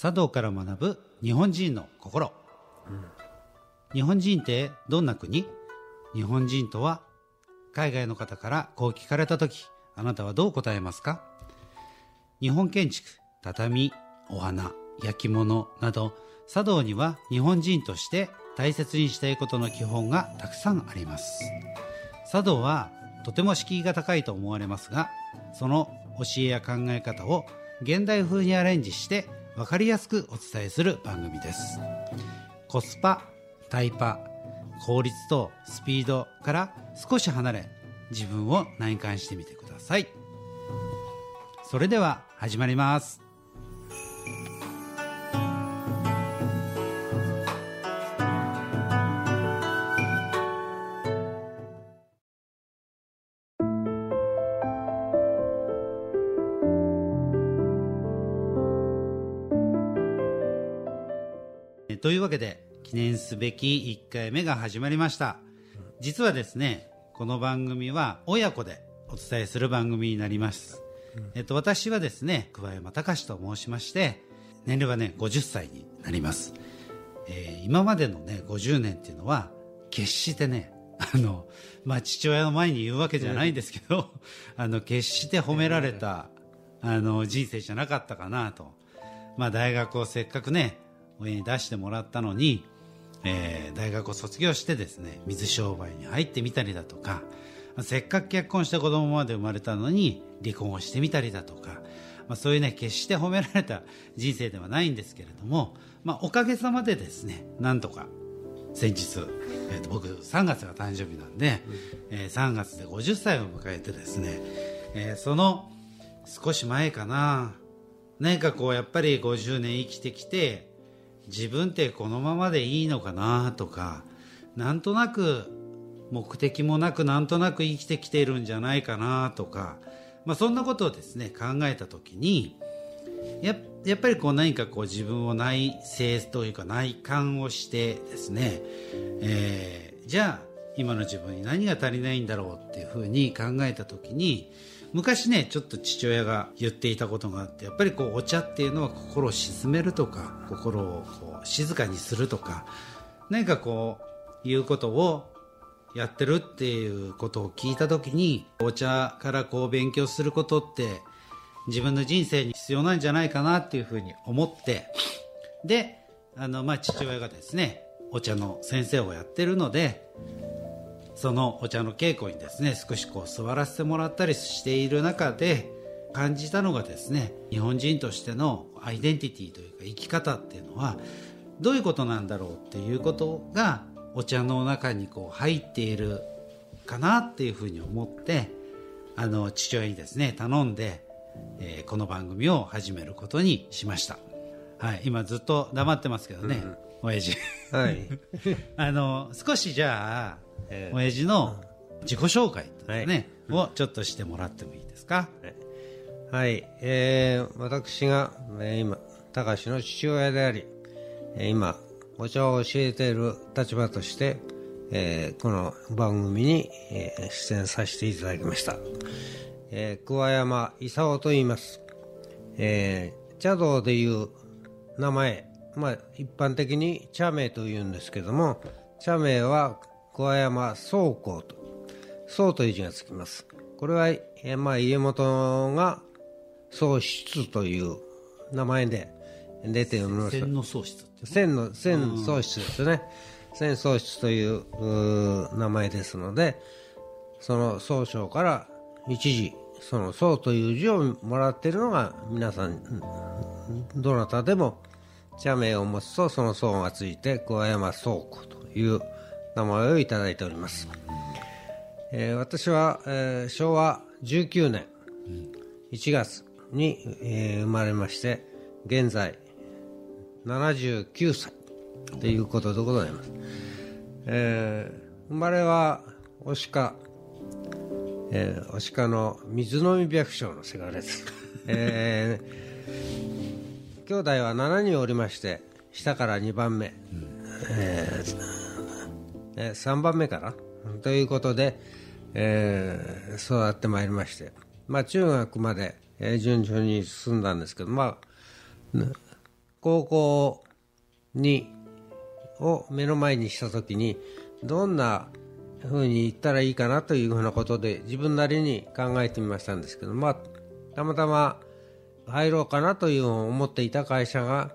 茶道から学ぶ日本人の心、日本人ってどんな国？日本人とは海外の方からこう聞かれた時あなたはどう答えますか？日本建築畳お花焼き物など茶道には日本人として大切にしたいことの基本がたくさんあります。茶道はとても敷居が高いと思われますがその教えや考え方を現代風にアレンジして分かりやすくお伝えする番組です。コスパタイパ効率とスピードから少し離れ自分を内観してみてください。それでは始まります。えというわけで記念すべき1回目が始まりました。実はですねこの番組は親子でお伝えする番組になります、えっと、私はですね桑山隆と申しまして年齢はね50歳になります、えー今までのね50年っていうのは決してねあの、まあ、父親の前に言うわけじゃないんですけど、あの、決して褒められた、あの、人生じゃなかったかなと。まあ、大学をせっかくね、親に出してもらったのに、えー大学を卒業してですね、水商売に入ってみたりだとか、せっかく結婚して子供まで生まれたのに離婚をしてみたりだとか、まあ、そういうね、決して褒められた人生ではないんですけれども、まあ、おかげさまでですね、なんとか先日、えーと僕3月が誕生日なんで、えー3月で50歳を迎えてですね、えーその少し前かな。何かこうやっぱり50年生きてきて自分ってこのままでいいのかなとかなんとなく目的もなくなんとなく生きてきてるんじゃないかなとか、まあ、そんなことをですね考えた時にややっぱりこう何かこう自分を内省というか内観をしてですね、えーじゃあ今の自分に何が足りないんだろうっていうふうに考えた時に昔ねちょっと父親が言っていたことがあってやっぱりこうお茶っていうのは心を鎮めるとか心をこう静かにするとか何かこういうことをやってるっていうことを聞いた時にお茶からこう勉強することって自分の人生に必要なんじゃないかなっていうふうに思ってであの、まあ、父親がですねお茶の先生をやってるのでそのお茶の稽古にですね少しこう座らせてもらったりしている中で感じたのがですね日本人としてのアイデンティティというか生き方っていうのはどういうことなんだろうっていうことがお茶の中にこう入っているかなっていうふうに思ってあの父親にですね頼んで、えーこの番組を始めることにしました、はい、今ずっと黙ってますけどね、親父はい。あの少しじゃあ、ええ親父の自己紹介というかね、をちょっとしてもらってもいいですか、はい。えー、私が、えー今、高橋の父親であり、えー今、お茶を教えている立場として、えーこの番組に、えー出演させていただきました。えー桑山勲と言います。えー茶道でいう名前、まあ、一般的に茶名と言うんですけども、茶名は桑山宗公と、宗という字がつきます。これは、えーまあ、家元が宗室という名前で出ております。天の喪失って千の千喪失ですね千喪失という名前ですのでその総称から一時その宋という字をもらっているのが皆さんどなたでも茶名を持つとその宋がついて桑山宗子という名前をいただいております、えー私は、えー昭和19年1月に、えー生まれまして現在79歳ということでございます、えー生まれは押鹿、えー、押鹿の水飲み百姓のせがれです、えー兄弟は7人おりまして、下から2番目、えーえー3番目かなということで、えー育ってまいりまして、まあ、中学まで、え順調に進んだんですけど、まあ、高校にを目の前にした時にどんな風に言ったらいいかなというふうなことで自分なりに考えてみましたんですけど、まあ、たまたま入ろうかなという思っていた会社が、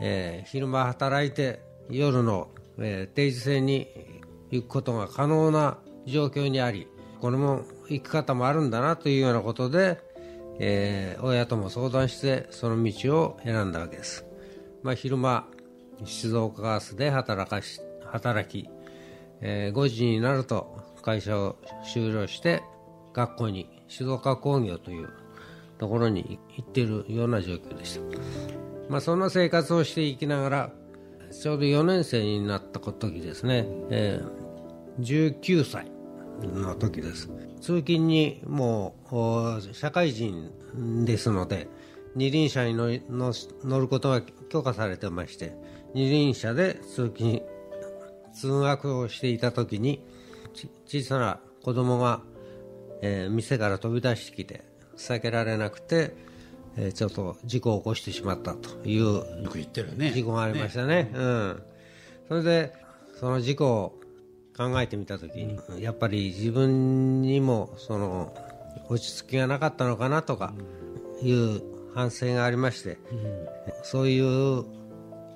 えー昼間働いて夜の、えー定時制に行くことが可能な状況にありこれも行く方もあるんだなというようなことで、えー親とも相談してその道を選んだわけです、まあ、昼間静岡ガスで働かし働き、えー5時になると会社を終了して学校に静岡工業というところに行ってるような状況でした、まあ、そんな生活をしていきながらちょうど4年生になった時ですね、えー19歳の時です。通勤にもう社会人ですので二輪車に乗り乗ることが許可されてまして二輪車で通勤通学をしていた時に小さな子供が、えー店から飛び出してきて避けられなくて、えーちょっと事故を起こしてしまったというよく言ってるね。事故がありましたね。うん、それでその事故を考えてみた時に、やっぱり自分にもその落ち着きがなかったのかなとかいう反省がありまして、そういう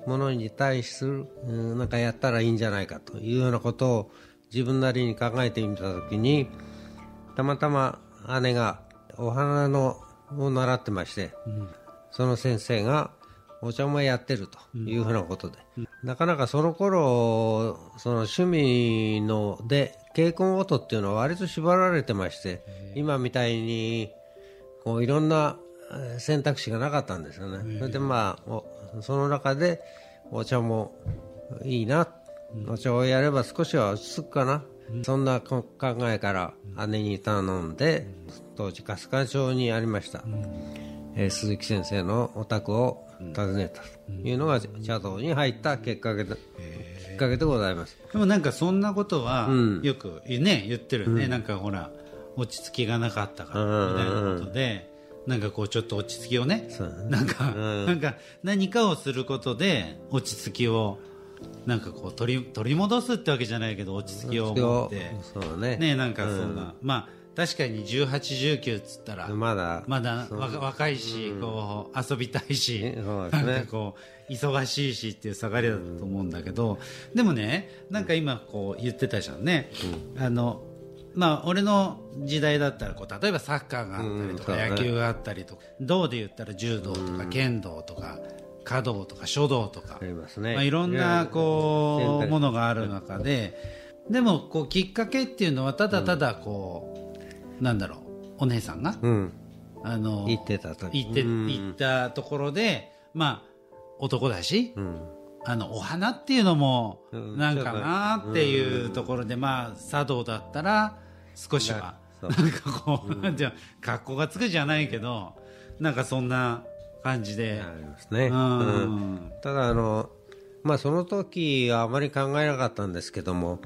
ものに対する、うんなんかやったらいいんじゃないかというようなことを自分なりに考えてみた時にたまたま姉がお花のを習ってまして、その先生がお茶もやってるというふうなことで、なかなかその頃その趣味ので稽古音っていうのは割と縛られてまして今みたいにこういろんなえー選択肢がなかったんですよね、それでまあおその中でお茶もいいな、お茶をやれば少しは落ち着くかな、そんなこ考えから姉に頼んで当時春日町にありました、えー鈴木先生のお宅を訪ねたというのが茶道に入ったきっかけで,、きっかけでございます。でもなんかそんなことはうん。よくね言ってるね、なんかほら落ち着きがなかったからみたいなことで、なんかこうちょっと落ち着きをねね。なんか、うん。なんか何かをすることで落ち着きをなんかこう取り取り戻すってわけじゃないけど落ち着きを持って。そうだね。ねなんかそんな、まあ確かに1819っつったらまだ。まだ若若いし、こう遊びたいし、ねなんねかこう忙しいしっていう下がりだと思うんだけど、でもねなんか今こう言ってたじゃんね、あのまあ俺の時代だったらこう例えばサッカーがあったりとか、野球があったりとか道で言ったら柔道とか剣道とか華道とか書道とか、ありますね。まあ、いろんなこいうやものがある中ででもこうきっかけっていうのはただただこう、なんだろうお姉さんが、うん。あの行ってた時。行って、うん。行ったところでまあ男だし、うん。あのお花っていうのもうん。なんかなっていうところで、まあ茶道だったら少しは。そなんかこう、うの格好がつくじゃないけどなんかそんな感じで、ありますね、うん。うんただあの、まあ、その時はあまり考えなかったんですけども、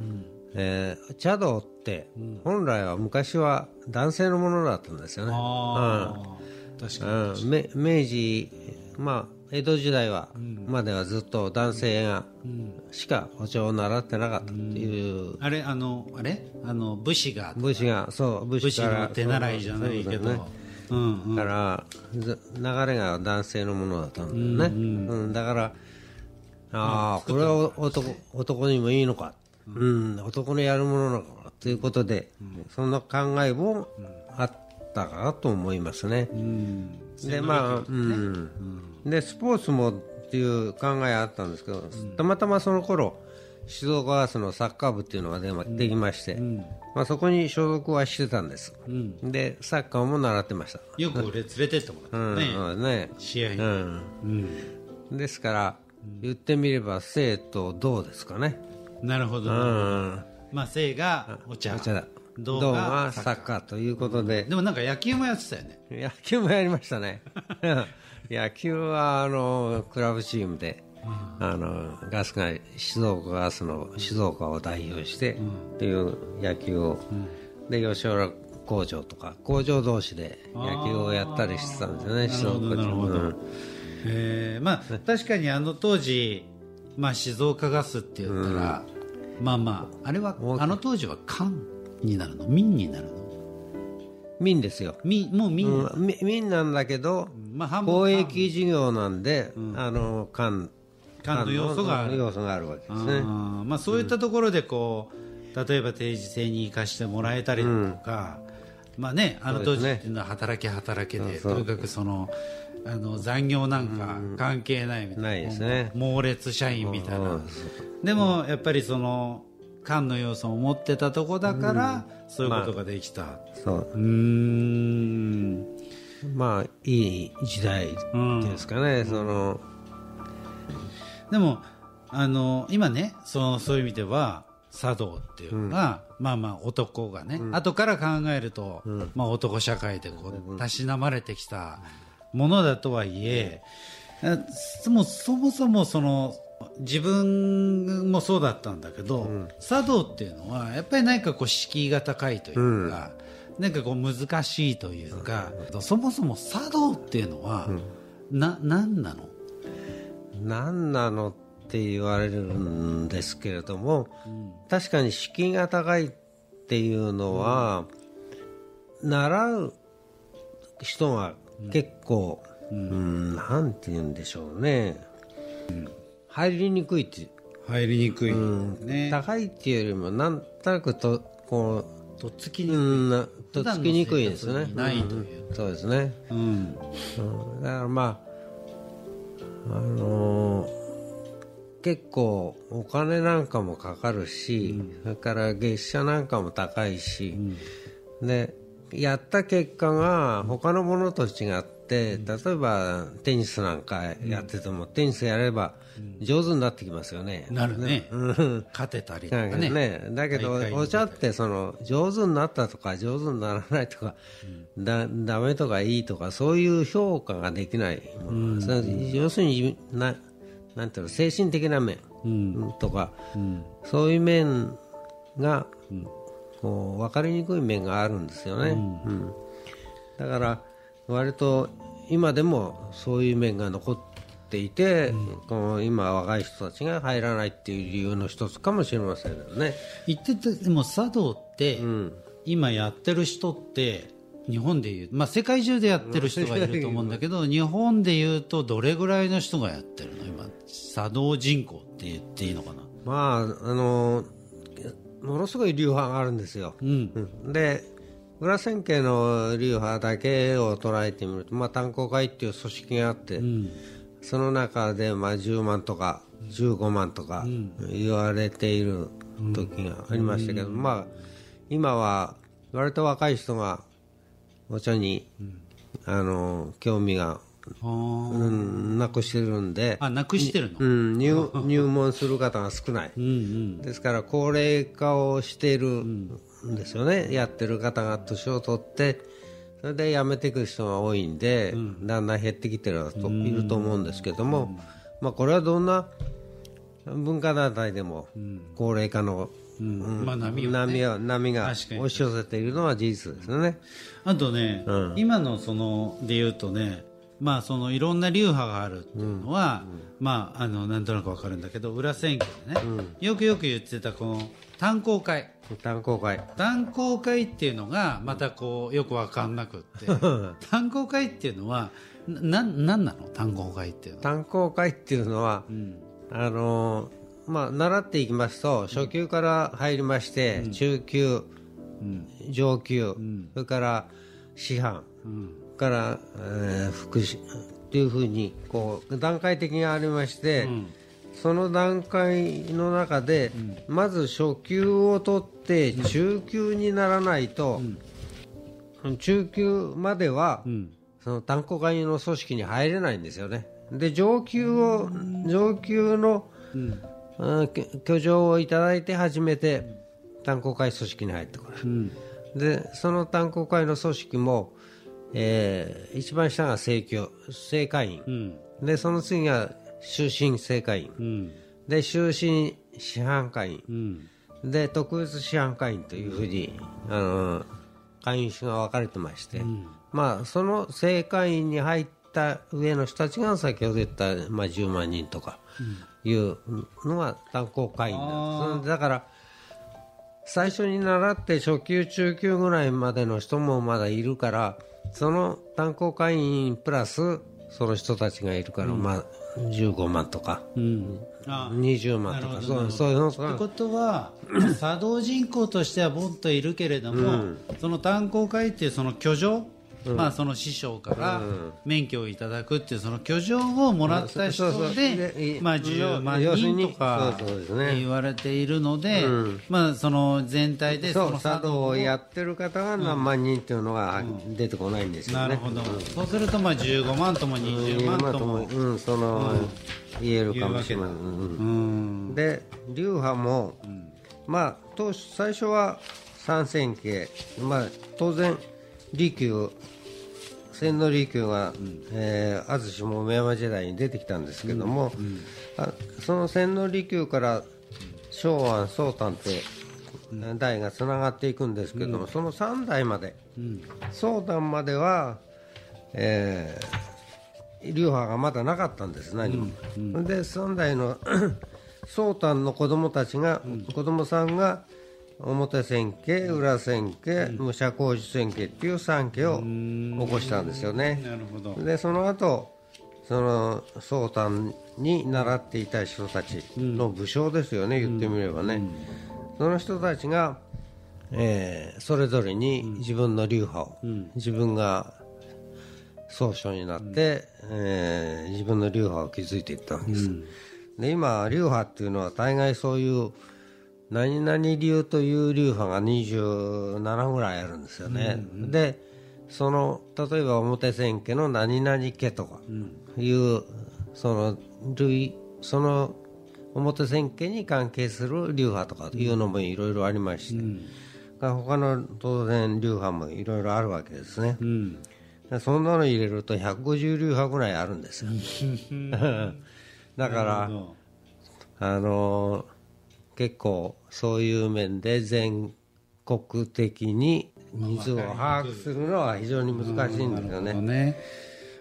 えー茶道って本来は昔は男性のものだったんですよね、ああ、確かに、うん、め明治、まあ、江戸時代は、まではずっと男性がしかお茶を習ってなかったっていう。あれあのあれ？あの武士が武士がそう武武士士からの手習いじゃないけど、ねうんうん。だからず流れが男性のものだったんだよね、うんだからああこれは男男にもいいのか、うん、男のやるものなのかということで、そんな考えもあったかなと思いますね、でまあ、うん。でスポーツもっていう考えあったんですけど、たまたまその頃静岡ガスのサッカー部っていうのがで,、まできまして、まあ、そこに所属はしてたんです、でサッカーも習ってました。よく俺連れてってもらうんったね、うんね。試合に、うん。うん。ですから言ってみれば生と銅ですかね。なるほど、うん。まあ生がお茶。お茶だ。銅銅がサッがサッカーということで。でもなんか野球もやってたよね。野球もやりましたね。野球はあのクラブチームであのガス会静岡ガスの静岡を代表してっていう野球を、で吉原工場とか工場同士で野球をやったりしてたんですよね静岡なるうん。えー。まあ確かにあの当時、まあ、静岡ガスって言ったら、まあまああれはあの当時は官になるの？民になるの？民ですよ、民もう民、うん、み民なんだけどまあ貿易事業なんで、あの官官の要素がある。要素があるわけですね。まあ、そういったところでこう例えば定時制に生かしてもらえたりだとか、まあね、あの当時っていうのは働け働けで、そうとにかくそのあの残業なんか関係ないみたいな、ないですね。猛烈社員みたいな、うんでもやっぱりその官の要素を持ってたとこだから、そういうことができた、そう。うーん。まあいい時代ですかね、そのでもあの今ねそのそういう意味では茶道っていうのが、まあまあ男がね、後から考えると、まあ、男社会でこうたしなまれてきたものだとはいえ、あそもそもそもその自分もそうだったんだけど、茶道っていうのはやっぱり何かこう敷居が高いというか、なん。かこう難しいというか、そもそも茶道っていうのは、な何なの？何なのって言われるんですけれども、確かに敷居が高いっていうのは、習う人が結構、うん。なんて言うんでしょうね、入りにくいって、入りにくい、うん。ね。高いっていうよりもなんとなくとことっつきう、にうん、なとっつきにくいですね。ないといううんそうですね、うん。うん、だからまああのー結構お金なんかもかかるし、それから月謝なんかも高いし、でやった結果が他のものと違って、例えばテニスなんかやってても、テニスやれば上手になってきますよね。なるね。うん。勝てたりとかかね。ね、だけどお茶ってその上手になったとか上手にならないとか、だダメとかいいとかそういう評価ができない要するにななんていうの精神的な面とか、そういう面が、こう分かりにくい面があるんですよね、うん。だから割と今でもそういう面が残っていて、この今若い人たちが入らないっていう理由の一つかもしれませんけどね。言っててでも茶道って、ん。今やってる人って日本でいう、まあ、世界中でやってる人がいると思うんだけど 日本でいうとどれぐらいの人がやってるの？今茶道人口って言っていいのかな？まああのものすごい流派があるんですよ、うん。うん。で裏千家の流派だけを捉えてみると、まあ、炭鉱会っていう組織があって、うん。その中でまあ10万とか15万とか言われている時がありましたけど、まあ、今は割と若い人がお茶に、あの興味が、うん、なくしてるんで、あなくしてるの、うん、入 入門する方が少ない。うんうん。ですから高齢化をしているんですよね、やってる方が年を取ってそれで辞めていく人が多いんで、だんだん減ってきてるといると思うんですけども、まあ、これはどんな文化団体でも高齢化の、うん。まあ波は、ね、波が押し寄せているのは事実ですよね。あとね、うん。今のそので言うとね、まあ、そのいろんな流派があるっていうのは、まあ、あのなんとなくわかるんだけど裏千家でね、よくよく言ってたこの炭鉱会。炭鉱会。炭鉱会っていうのがまたこうよくわかんなくって。炭鉱会っていうのはななんなの？炭鉱会っていうのは、炭鉱会っていうのは、うん。あのまあ、習っていきますと初級から入りまして、中級うん。上級、ん。それから師範うん。から、えー副師っていうふうにこう段階的にありまして、うんその段階の中で、まず初級を取って中級にならないと、中級までは、うん。その炭鉱会の組織に入れないんですよね。で上級を上級の、居城をいただいて初めて炭鉱会組織に入ってくる。うん。でその炭鉱会の組織も、えー一番下が正教正会員、うん。でその次が終身正会員、うん。で終身師範会員。う、ん。で特別師範会員というふうに、あの会員種が分かれてまして、まあ、その正会員に入った上の人たちが先ほど言った、まあ、10万人とかいうのが炭鉱会員なんです、だから最初に習って初級中級ぐらいまでの人もまだいるからその炭鉱会員プラスその人たちがいるから、まあ、15万とか。うん。あ20万とか。そうそういう。のってがことは 作動人口としてはボンといるけれども、その炭鉱会っていうその居城、まあ、その師匠から免許をいただくっていうその居城をもらった人ででまあ10万人とか言われているので、まあ、その全体でそうの茶道をやってる方が何万人っていうのが出てこないんですよね。なるほど、そうするとまあ15万とも20万とも、うん、その、言えるかもしれない。うん。うん。で流派も、まあ当初最初は三千家、まあ、当然利休千利休が、えー安土桃山時代に出てきたんですけども、あその千利休から昭安宗丹って代がつながっていくんですけども、その3代まで、宗丹までは、えー流派がまだなかったんです何も、で3代の 宗丹の子供たちが、子供さんが表千家裏千家、武者小路千家っていう3家を起こしたんですよね、なるほど。でその後その宗丹に習っていた人たちの武将ですよね、言ってみればね、その人たちが、えーそれぞれに自分の流派を、自分が宗匠になって、えー自分の流派を築いていったんです、で今流派っていうのは大概そういう何々流という流派が27ぐらいあるんですよね、でその例えば表千家の何々家とかいう、その類その表千家に関係する流派とかいうのもいろいろありまして、他の当然流派もいろいろあるわけですね、うん。でそんなの入れると150流派ぐらいあるんですよ。だからあの結構そういう面で全国的に水を把握するのは非常に難しいんですよなるほどね。ね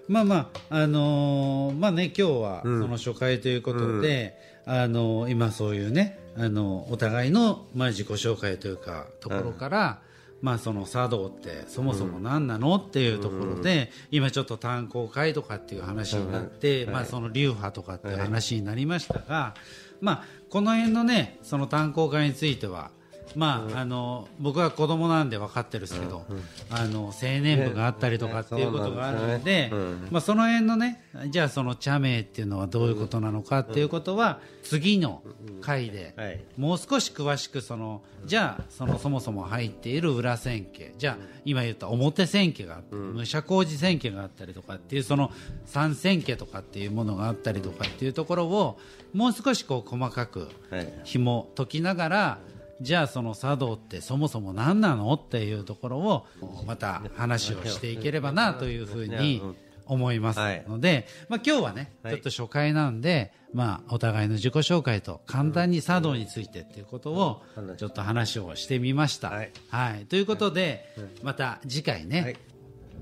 まあまああのーまあね今日はその初回ということで、あのー今そういうねあのお互いのまあ自己紹介というかところから、まあその茶道ってそもそも何なのっていうところで、今ちょっと炭鉱会とかっていう話になって、まあその流派とかっていう話になりましたが、まあこの辺のねその炭鉱会についてはまあ、あの僕は子供なんで分かってるんですけど、あの青年部があったりとかっていうことがあるので、まあ、その辺のねじゃあその茶名っていうのはどういうことなのかっていうことは次の回ではい。もう少し詳しくそのじゃあそのそもそも入っている裏千家じゃあ今言った表千家があって、武者小路千家があったりとかっていうその三千家とかっていうものがあったりとかっていうところをもう少しこう細かくはい。紐解きながらじゃあその茶道ってそもそも何なのっていうところをまた話をしていければなというふうに思いますので、まあ、今日はねちょっと初回なんで、まあ、お互いの自己紹介と簡単に茶道についてっていうことをちょっと話をしてみました。はい。はい、ということでまた次回ね、はい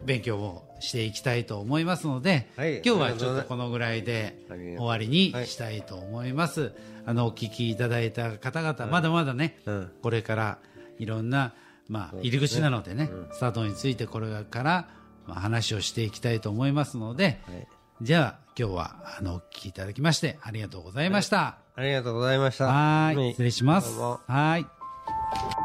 勉強をしていきたいと思いますので、はい今日はちょっとこのぐらいで終わりにしたいと思います。あのお聞きいただいた方々、まだまだね、うんこれからいろんなまあ入り口なのでね、スタートについてこれからまあ話をしていきたいと思いますので、はいじゃあ今日はあのお聞きいただきましてありがとうございました。ありがとうございました。はーい、はい失礼します。はーい。